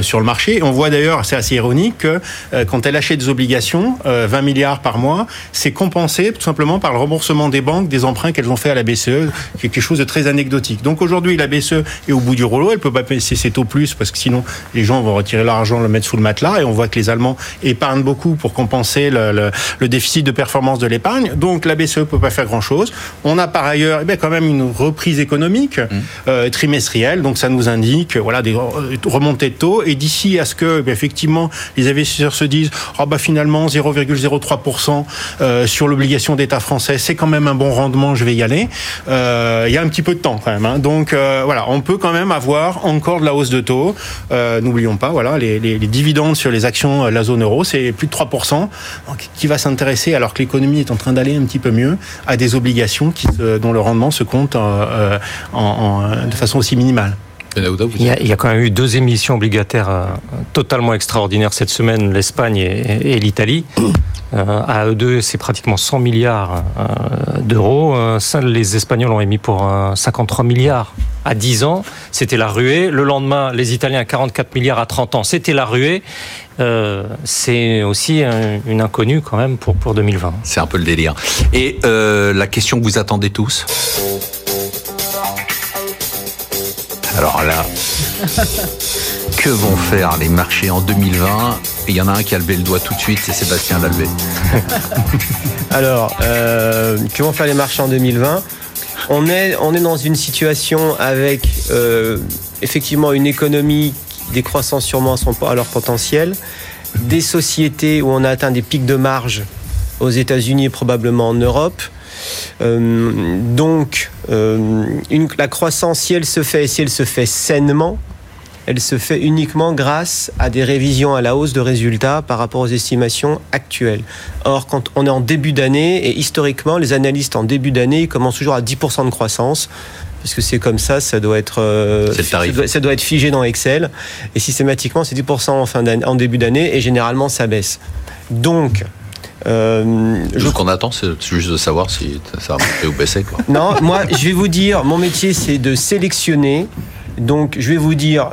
sur le marché. On voit d'ailleurs, c'est assez ironique, que quand elle achète des obligations, 20 milliards par mois, c'est compensé tout simplement par le remboursement des banques des emprunts qu'elles ont fait à la BCE, quelque chose de très anecdotique. Donc aujourd'hui, la BCE est au bout du rouleau, elle peut pas baisser ses taux plus parce que sinon les gens vont retirer leur argent, le mettre sous le matelas et on voit que les Allemands épargnent beaucoup pour compenser le, déficit de performance de l'épargne. Donc la BCE peut pas faire grand On a par ailleurs eh bien, quand même une reprise économique mmh. euh, trimestrielle, donc ça nous indique voilà des remontées de taux et d'ici à ce que eh effectivement les investisseurs se disent oh, bah finalement 0,03% euh, sur l'obligation d'État français, c'est quand même un bon rendement, je vais y aller. Euh, il y a un petit peu de temps quand même. Hein. Donc euh, voilà, on peut quand même avoir encore de la hausse de taux. Euh, n'oublions pas, voilà, les, dividendes sur les actions de la zone euro, c'est plus de 3%. Donc, qui va s'intéresser, alors que l'économie est en train d'aller un petit peu mieux, à des obligations qui, dont le rendement se compte en, de façon aussi minimale. Il y, a, quand même eu deux émissions obligataires totalement extraordinaires cette semaine, l'Espagne et l'Italie. Euh, à eux deux, c'est pratiquement 100 milliards euh, d'euros. Euh, les Espagnols ont émis pour 53 milliards à 10 ans. C'était la ruée. Le lendemain, les Italiens 44 milliards à 30 ans. C'était la ruée. C'est aussi une inconnue quand même pour, pour 2020. C'est un peu le délire. Et la question que vous attendez tous Alors là, que vont faire les marchés en 2020 il y en a un qui a levé le doigt tout de suite, c'est Sébastien Lalvé. Alors, euh, que vont faire les marchés en 2020 on est, on est dans une situation avec euh, effectivement une économie, des croissances sûrement à leur potentiel, des sociétés où on a atteint des pics de marge aux États-Unis et probablement en Europe, donc, une, la croissance, si elle se fait, si elle se fait sainement, elle se fait uniquement grâce à des révisions à la hausse de résultats par rapport aux estimations actuelles. Or, quand on est en début d'année, et historiquement, les analystes en début d'année, commencent toujours à 10% de croissance parce que c'est comme ça, ça doit être euh, ça doit, être figé dans Excel et systématiquement c'est 10% en fin en début d'année et généralement ça baisse. Donc euh, ce qu'on attend, c'est juste de savoir si ça va monter ou. Quoi. Non, moi, je vais vous dire, mon métier, c'est de sélectionner. Donc, je vais vous dire,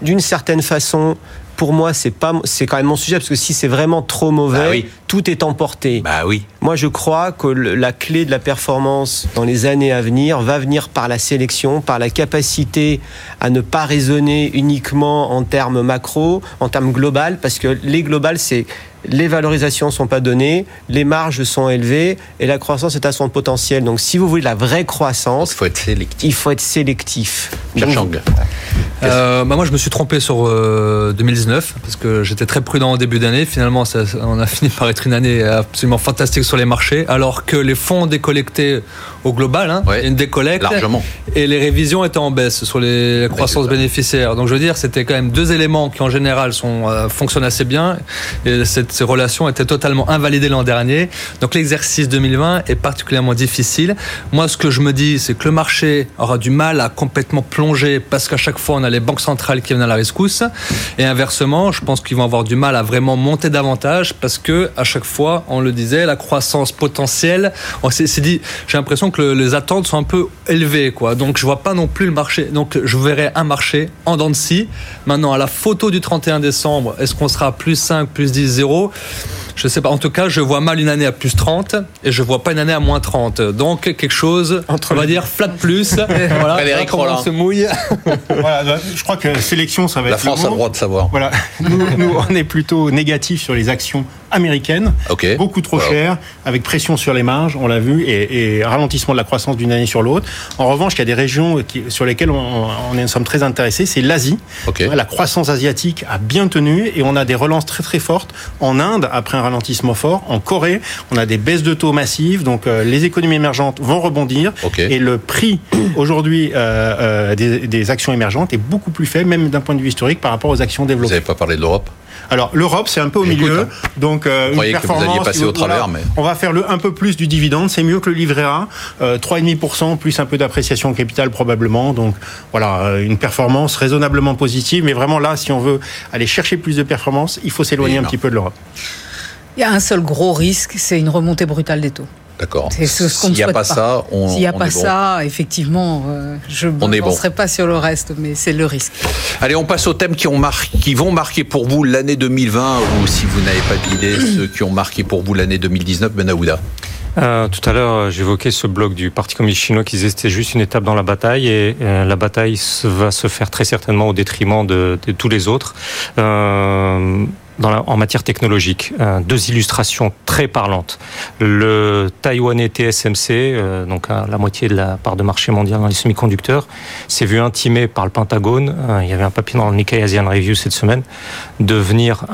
d'une certaine façon, pour moi, c'est pas, c'est quand même mon sujet parce que si c'est vraiment trop mauvais, bah tout est emporté. Bah oui. Moi, je crois que la clé de la performance dans les années à venir va venir par la sélection, par la capacité à ne pas raisonner uniquement en termes macro, en termes global, parce que les globales, c'est les valorisations sont pas données, les marges sont élevées et la croissance est à son potentiel. Donc, si vous voulez la vraie croissance, il faut être sélectif. Il faut être sélectif. Euh, bah moi, je me suis trompé sur 2019 euh, parce que j'étais très prudent au début d'année. Finalement, ça, on a fini par être une année absolument fantastique sur les marchés, alors que les fonds décollectés au global, hein, une décollecte, largement. et les révisions étaient en baisse sur les croissances bénéficiaires. Donc, je veux dire, c'était quand même deux éléments qui, en général, sont, euh, fonctionnent assez bien. Et cette, ces relations étaient totalement invalidées l'an dernier. Donc, l'exercice 2020 est particulièrement difficile. Moi, ce que je me dis, c'est que le marché aura du mal à complètement plonger parce qu'à chaque fois, on a les banques centrales qui viennent à la rescousse. Et inversement, je pense qu'ils vont avoir du mal à vraiment monter davantage parce que à chaque fois, on le disait, la croissance potentielle, on s'est dit, j'ai l'impression que les attentes sont un peu élevées, quoi. Donc, je vois pas non plus le marché. Donc, je verrai un marché en dents de scie. Maintenant, à la photo du 31 décembre, est-ce qu'on sera plus 5, plus 10, 0 je sais pas. En tout cas, je vois mal une année à plus 30 et je vois pas une année à moins 30. Donc, quelque chose, Entre on va dire flat plus. voilà, se mouille. voilà, bah, je crois que sélection, ça va La être. La France a le droit de savoir. Voilà. Nous, on est plutôt négatif sur les actions américaines. Beaucoup trop chères, avec pression sur les marges, on l'a vu, et, ralentissement de la croissance d'une année sur l'autre. En revanche, il y a des régions sur lesquelles on, on est, sommes très intéressés. C'est l'Asie. La croissance asiatique a bien tenu et on a des relances très très fortes en Inde après un ralentissement fort. En Corée, on a des baisses de taux massives, donc euh, les économies émergentes vont rebondir. Et le prix aujourd'hui euh, euh, des, des, actions émergentes est beaucoup plus faible, même d'un point de vue historique, par rapport aux actions développées. Vous n'avez pas parlé de l'Europe? Alors l'Europe, c'est un peu au milieu. Hein. Donc euh, une performance. Que vous au travers, mais... On va faire le un peu plus du dividende. C'est mieux que le livret A. Euh, 3,5% plus un peu d'appréciation capital probablement. Donc voilà, euh, une performance raisonnablement positive. Mais vraiment là, si on veut aller chercher plus de performance, il faut s'éloigner un petit peu de l'Europe. Il y a un seul gros risque, c'est une remontée brutale des taux. D'accord. S'il n'y a pas, ça, on S'il n'y a pas ça, effectivement, euh, je ne penserai pas sur le reste, mais c'est le risque. Allez, on passe aux thèmes qui, ont qui vont marquer pour vous l'année 2020, ou si vous n'avez pas d'idée, ceux qui ont marqué pour vous l'année 2019, Benaouda. Euh, tout à l'heure, j'évoquais ce bloc du Parti communiste chinois qui disait que c'était juste une étape dans la bataille et euh, la bataille va se faire très certainement au détriment de, de tous les autres. Euh, en matière technologique. Euh, deux illustrations très parlantes. Le taïwanais TSMC, euh, donc la moitié de la part de marché mondial dans les semi-conducteurs, s'est vu intimé par le Pentagone, euh, il y avait un papier dans le Nikkei Asian Review cette semaine, de venir,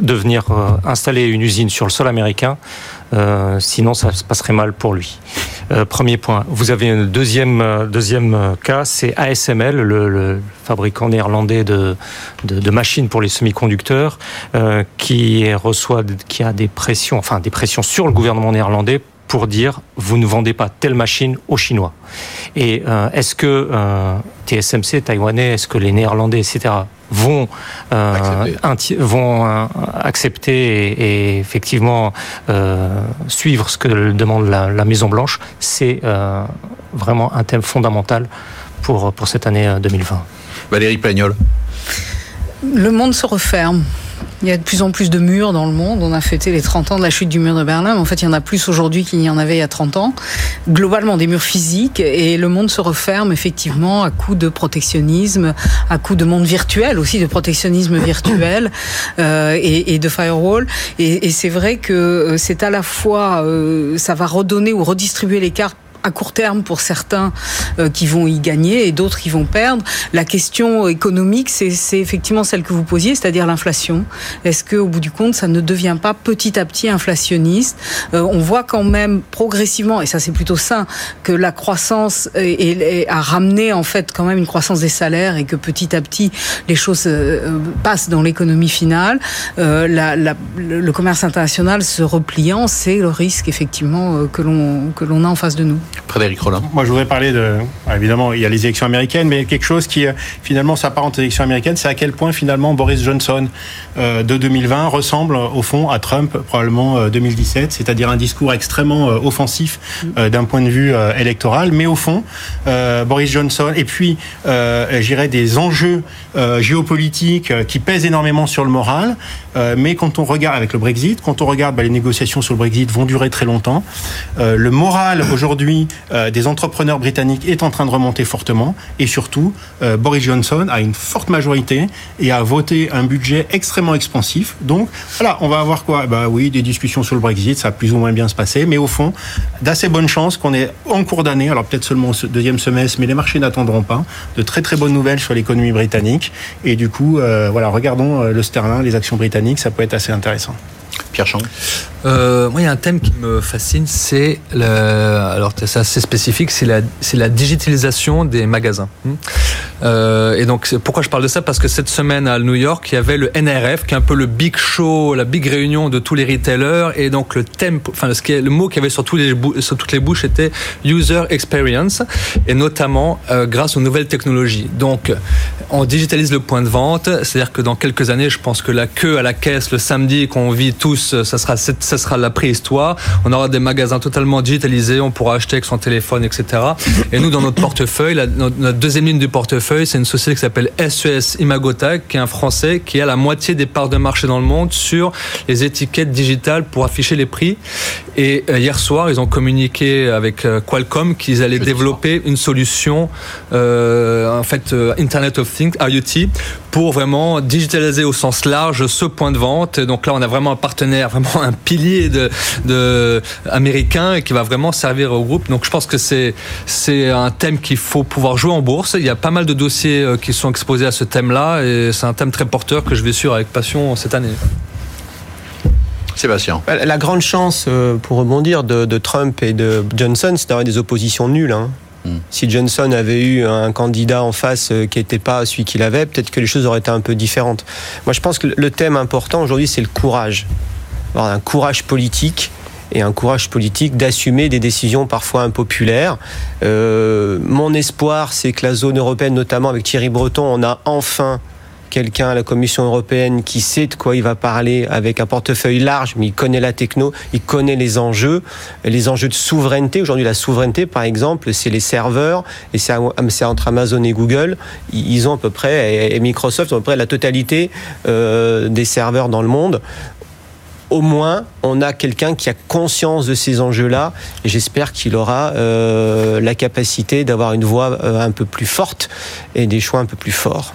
de venir installer une usine sur le sol américain euh, sinon, ça se passerait mal pour lui. Euh, premier point. Vous avez un deuxième, euh, deuxième cas, c'est ASML, le, fabricant néerlandais de, de, machines pour les semi-conducteurs, qui reçoit, qui a des pressions, enfin des pressions sur le gouvernement néerlandais pour dire vous ne vendez pas telle machine aux Chinois. Et est-ce que TSMC, taïwanais, est-ce que les Néerlandais, etc., vont euh, vont euh, accepter et, effectivement euh, suivre ce que demande la, la Maison Blanche, c'est euh, vraiment un thème fondamental pour pour cette année 2020. Valérie Pagnol. Le monde se referme. Il y a de plus en plus de murs dans le monde. On a fêté les 30 ans de la chute du mur de Berlin, mais en fait, il y en a plus aujourd'hui qu'il n'y en avait il y a 30 ans. Globalement, des murs physiques, et le monde se referme effectivement à coup de protectionnisme, à coup de monde virtuel aussi, de protectionnisme virtuel euh, et, de firewall. Et, et c'est vrai que euh, c'est à la fois, euh, ça va redonner ou redistribuer les cartes à court terme pour certains euh, qui vont y gagner et d'autres qui vont perdre. La question économique, c'est effectivement celle que vous posiez, c'est-à-dire l'inflation. Est-ce qu'au bout du compte, ça ne devient pas petit à petit inflationniste? Euh, On voit quand même progressivement, et ça c'est plutôt sain, que la croissance a ramené en fait quand même une croissance des salaires et que petit à petit les choses euh, passent dans l'économie finale. le commerce international se repliant, c'est le risque effectivement que l'on que l'on a en face de nous. Frédéric Rollin. Moi, je voudrais parler de. Évidemment, il y a les élections américaines, mais quelque chose qui, euh, finalement, s'apparente aux élections américaines, c'est à quel point, finalement, Boris Johnson euh, de 2020 ressemble, au fond, à Trump, probablement 2017, euh, c'est-à-dire un discours extrêmement offensif d'un point de vue électoral. Mais au fond, Boris Johnson, et puis, j'irais, des enjeux géopolitiques qui pèsent énormément sur le moral. mais quand on regarde, avec le Brexit, quand on regarde, bah, les négociations sur le Brexit vont durer très longtemps. le moral, aujourd'hui, des entrepreneurs britanniques est en train de remonter fortement et surtout euh, Boris Johnson a une forte majorité et a voté un budget extrêmement expansif. Donc voilà, on va avoir quoi? Bah oui, des discussions sur le Brexit, ça va plus ou moins bien se passer, mais au fond, d'assez bonnes chances qu'on est en cours d'année, alors peut-être seulement au deuxième semestre, mais les marchés n'attendront pas, de très très bonnes nouvelles sur l'économie britannique. Et du coup, euh, voilà, regardons euh, le sterling, les actions britanniques, ça peut être assez intéressant. Pierre Chang euh, Moi, il y a un thème qui me fascine, c'est alors c'est assez spécifique, c'est la, la digitalisation des magasins. Hmm. Euh, et donc, pourquoi je parle de ça? Parce que cette semaine à New York, il y avait le NRF, qui est un peu le big show, la big réunion de tous les retailers, et donc le thème, enfin, qui le mot qui avait sur, tous les, sur toutes les bouches était user experience, et notamment euh, grâce aux nouvelles technologies. Donc, on digitalise le point de vente, c'est-à-dire que dans quelques années, je pense que la queue à la caisse le samedi qu'on vit tous, ça sera, ça sera la préhistoire. On aura des magasins totalement digitalisés, on pourra acheter avec son téléphone, etc. Et nous, dans notre portefeuille, la, notre deuxième ligne du portefeuille, c'est une société qui s'appelle SES e Imagota, qui est un français qui a la moitié des parts de marché dans le monde sur les étiquettes digitales pour afficher les prix. Et euh, hier soir, ils ont communiqué avec euh, Qualcomm qu'ils allaient développer une solution, euh, en fait, Internet of Things, IoT, pour vraiment digitaliser au sens large ce point de vente. Donc là, on a vraiment un partenaire, vraiment un pilier de, de américain qui va vraiment servir au groupe. Donc je pense que c'est c'est un thème qu'il faut pouvoir jouer en bourse. Il y a pas mal de dossiers euh, qui sont exposés à ce thème-là et c'est un thème très porteur que je vais suivre avec passion cette année. Sébastien. La grande chance, euh, pour rebondir, de, Trump et de Johnson, c'est d'avoir des oppositions nulles. Hein. Si Johnson avait eu un candidat en face euh, qui n'était pas celui qu'il avait, peut-être que les choses auraient été un peu différentes. Moi, je pense que le thème important aujourd'hui, c'est le courage. Un courage politique et un courage politique d'assumer des décisions parfois impopulaires. Euh, mon espoir, c'est que la zone européenne, notamment avec Thierry Breton, on a enfin quelqu'un à la Commission européenne qui sait de quoi il va parler avec un portefeuille large, mais il connaît la techno, il connaît les enjeux, les enjeux de souveraineté. Aujourd'hui, la souveraineté, par exemple, c'est les serveurs, et c'est entre Amazon et Google. Ils ont à peu près, et Microsoft à peu près la totalité euh, des serveurs dans le monde au moins, on a quelqu'un qui a conscience de ces enjeux-là, et j'espère qu'il aura euh, la capacité d'avoir une voix euh, un peu plus forte et des choix un peu plus forts.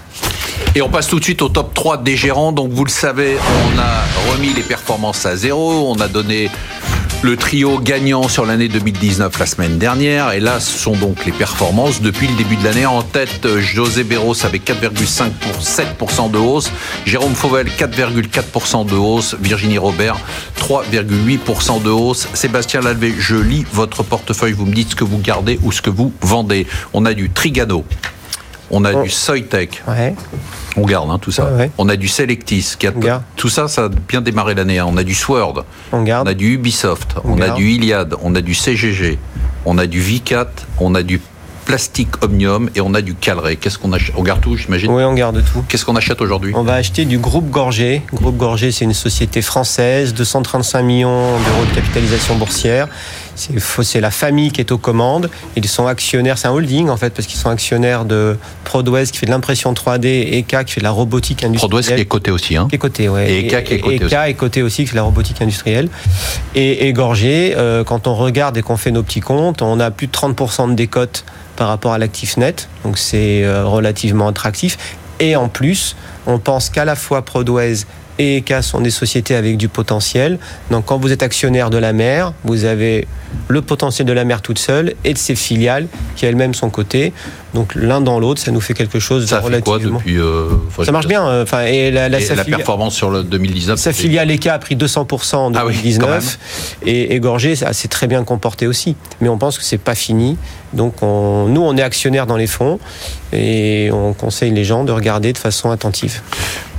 Et on passe tout de suite au top 3 des gérants. Donc vous le savez, on a remis les performances à zéro. On a donné le trio gagnant sur l'année 2019 la semaine dernière. Et là, ce sont donc les performances depuis le début de l'année. En tête, José Berros avec 4,5 pour 7% de hausse. Jérôme Fauvel, 4,4% de hausse. Virginie Robert, 3,8% de hausse. Sébastien Lalvé, je lis votre portefeuille. Vous me dites ce que vous gardez ou ce que vous vendez. On a du Trigano. On a oh. du Soytech. On garde hein, tout ça. On a du Selectis. Qui a tout ça, ça a bien démarré l'année. Hein. On a du Sword. On, garde. on a du Ubisoft. On, a du Iliad. On a du CGG. On a du Vicat. On a du Plastique Omnium et on a du Calré. Qu'est-ce qu'on achète On garde tout, j'imagine Oui, on garde tout. Qu'est-ce qu'on achète aujourd'hui? On va acheter du groupe Gorgé. Groupe Gorgé, c'est une société française, 235 millions d'euros de capitalisation boursière. C'est la famille qui est aux commandes. Ils sont actionnaires, c'est un holding en fait, parce qu'ils sont actionnaires de Prodwez qui fait de l'impression 3D et ECA qui fait de la robotique industrielle. Prodwez qui est coté aussi. Hein qui est coté, ouais. Et ECA qui est coté aussi. est coté aussi, qui fait de la robotique industrielle. Et, et Gorgé, euh, quand on regarde et qu'on fait nos petits comptes, on a plus de 30% de décote par rapport à l'actif net, donc c'est euh, relativement attractif. Et en plus, on pense qu'à la fois Prodways et ECA sont des sociétés avec du potentiel. Donc quand vous êtes actionnaire de la mer, vous avez le potentiel de la mer toute seule et de ses filiales qui elles-mêmes sont cotées. Donc l'un dans l'autre, ça nous fait quelque chose Ça de fait quoi relativement. depuis euh, ça marche bien. euh, Enfin, et la, la, Et sa la filia- performance sur le 2019 sa filiale ECA a pris 200% en Ah oui, 2019 et, et Gorgé ça s'est très bien comporté aussi. Mais on pense que c'est pas fini. Donc on- nous, on est actionnaire dans les fonds et on conseille les gens de regarder de façon attentive.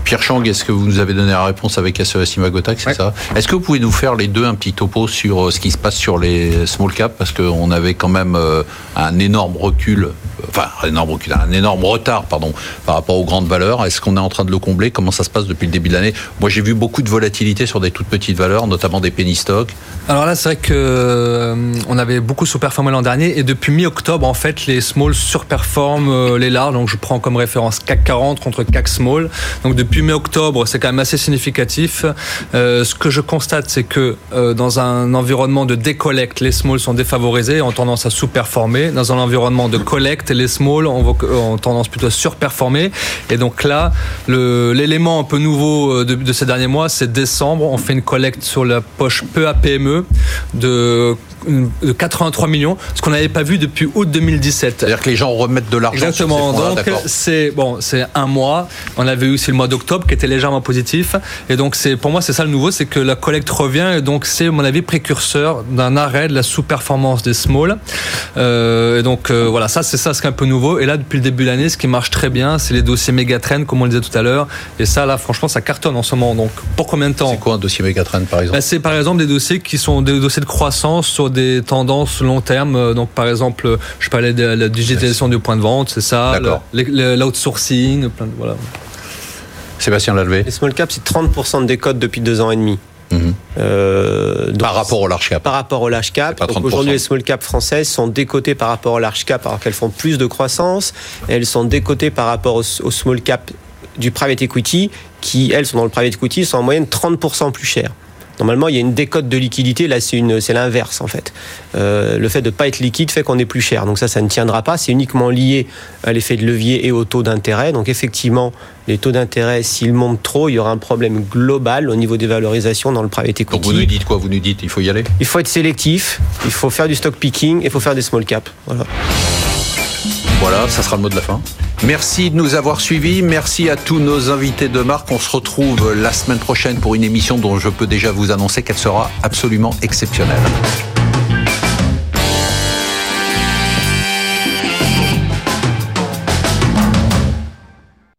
Pierre Chang, est-ce que vous nous avez donné la réponse avec SES Imagotac, c'est Ouais. ça? Est-ce que vous pouvez nous faire les deux un petit topo sur euh, ce qui se passe sur les small caps? Parce qu'on avait quand même euh, un énorme recul, enfin un énorme retard, pardon, par rapport aux grandes valeurs. Est-ce qu'on est en train de le combler? Comment ça se passe depuis le début de l'année? Moi, j'ai vu beaucoup de volatilité sur des toutes petites valeurs, notamment des penny stocks. Alors là, c'est vrai que euh, avait beaucoup sous-performé l'an dernier et depuis mi-octobre, en fait, les small surperforment euh, les larges. Donc je prends comme référence CAC 40 contre CAC small. Donc depuis mi-octobre, c'est quand même assez significatif. Euh, ce que je constate, c'est que euh, dans un environnement de décollecte, les small sont défavorisés, ont tendance à sous-performer. Dans un environnement de collecte, les small ont, ont tendance plutôt à surperformer. Et donc là, l'élément un peu nouveau euh, de, de ces derniers mois, c'est décembre. On fait une collecte sur la poche PA PME de, de 83 millions, ce qu'on n'avait pas vu depuis août 2017. C'est-à-dire que les gens remettent de l'argent sur ces Exactement. Donc c'est bon, c'est un mois. On avait eu aussi le mois d'octobre qui était légèrement positif. Et donc c'est pour moi c'est ça le nouveau, c'est que la collecte revient. Et donc c'est à mon avis précurseur d'un arrêt de la sous-performance des small. Euh, et donc euh, voilà, ça c'est ça un peu nouveau. Et là depuis le début de l'année, ce qui marche très bien, c'est les dossiers mégatrend comme on le disait tout à l'heure. Et ça là franchement ça cartonne en ce moment. Donc pour combien de temps C'est quoi un dossier Megatrend, par exemple bah, c'est par exemple des dossiers qui sont des dossiers de croissance sur des tendances long terme. Euh, Donc par exemple, euh, je parlais de la digitalisation du point de vente, c'est ça, l'outsourcing, plein de, voilà. Sébastien Lalvé Les small caps, c'est 30% de décote depuis deux ans et demi. Euh, donc, Par rapport au large cap. par rapport au large cap. C'est pas Donc 30%. Aujourd'hui, les small cap françaises sont décotées par rapport au large cap alors qu'elles font plus de croissance. Elles sont décotées par rapport au, au small cap du private equity qui, elles, sont dans le private equity, sont en moyenne 30% plus chères. Normalement, il y a une décote de liquidité. Là, c'est l'inverse en fait. Euh, le fait de pas être liquide fait qu'on est plus cher. Donc ça, ça ne tiendra pas. C'est uniquement lié à l'effet de levier et au taux d'intérêt. Donc effectivement, les taux d'intérêt, s'ils montent trop, il y aura un problème global au niveau des valorisations dans le private equity. Donc vous nous dites quoi? Vous nous dites il faut y aller? Il faut être sélectif, il faut faire du stock picking et il faut faire des small caps. Voilà. Voilà, ça sera le mot de la fin. Merci de nous avoir suivis. Merci à tous nos invités de marque. On se retrouve la semaine prochaine pour une émission dont je peux déjà vous annoncer qu'elle sera absolument exceptionnelle.